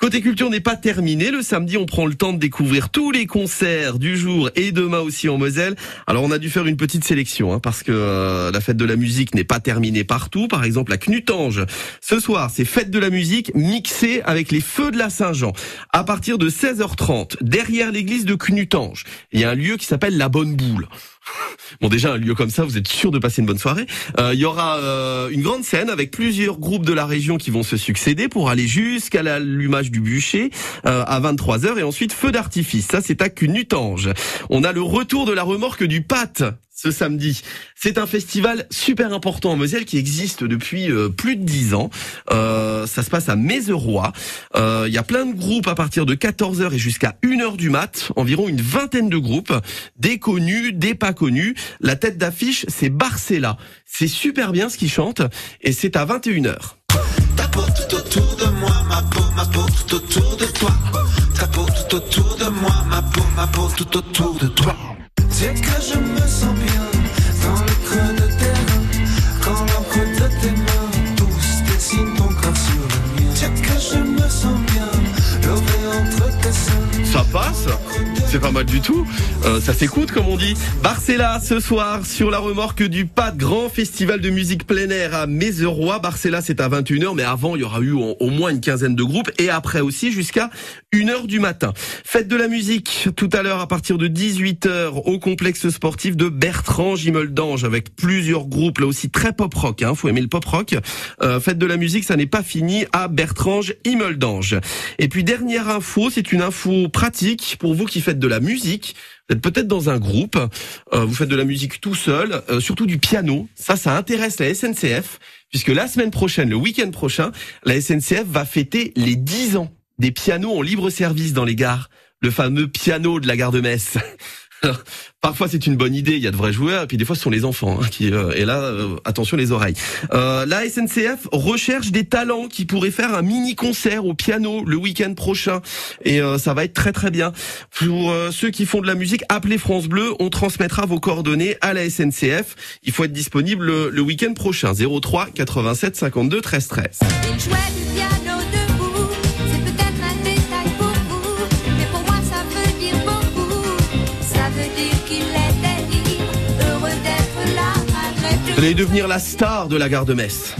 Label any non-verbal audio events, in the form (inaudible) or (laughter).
Côté culture n'est pas terminé. Le samedi, on prend le temps de découvrir tous les concerts du jour et demain aussi en Moselle. Alors on a dû faire une petite sélection hein, parce que euh, la fête de la musique n'est pas terminée partout. Par exemple, à Knutange, ce soir, c'est fête de la musique mixée avec les feux de la Saint-Jean. À partir de 16h30, derrière l'église de Knutange, il y a un lieu qui s'appelle la Bonne Boule. Bon déjà un lieu comme ça, vous êtes sûr de passer une bonne soirée. Euh, il y aura euh, une grande scène avec plusieurs groupes de la région qui vont se succéder pour aller jusqu'à l'allumage du bûcher euh, à 23h et ensuite feu d'artifice. Ça c'est à Cunutange. On a le retour de la remorque du Pâte ce samedi. C'est un festival super important en Moselle qui existe depuis euh, plus de dix ans. Euh, ça se passe à Mézeroy. Euh, Il y a plein de groupes à partir de 14h et jusqu'à 1h du mat. Environ une vingtaine de groupes. Des connus, des pas connus. La tête d'affiche, c'est Barcella. C'est super bien ce qu'ils chantent et c'est à 21h. Ta Ça passe c'est pas mal du tout. Euh, ça s'écoute comme on dit. Barcella ce soir sur la remorque du pas grand festival de musique plein air à Mézeroy. Barcella c'est à 21h mais avant il y aura eu au, moins une quinzaine de groupes et après aussi jusqu'à 1h du matin. Fête de la musique tout à l'heure à partir de 18h au complexe sportif de Bertrand Gimoldange avec plusieurs groupes là aussi très pop rock hein, faut aimer le pop rock. Euh, fête de la musique ça n'est pas fini à Bertrange Imoldange. Et puis dernière info, c'est une info pratique pour vous qui faites de la musique. Vous êtes peut-être dans un groupe, euh, vous faites de la musique tout seul, euh, surtout du piano. Ça, ça intéresse la SNCF, puisque la semaine prochaine, le week-end prochain, la SNCF va fêter les 10 ans des pianos en libre service dans les gares. Le fameux piano de la gare de Metz. Alors, (laughs) parfois c'est une bonne idée, il y a de vrais joueurs, et puis des fois ce sont les enfants hein, qui. Euh, et là, euh, attention les oreilles. Euh, la SNCF recherche des talents qui pourraient faire un mini concert au piano le week-end prochain, et euh, ça va être très très bien. Pour euh, ceux qui font de la musique, appelez France Bleu, on transmettra vos coordonnées à la SNCF. Il faut être disponible le, week-end prochain. 03 87 52 13 13. Il jouait du piano Vous allez devenir la star de la gare de Metz.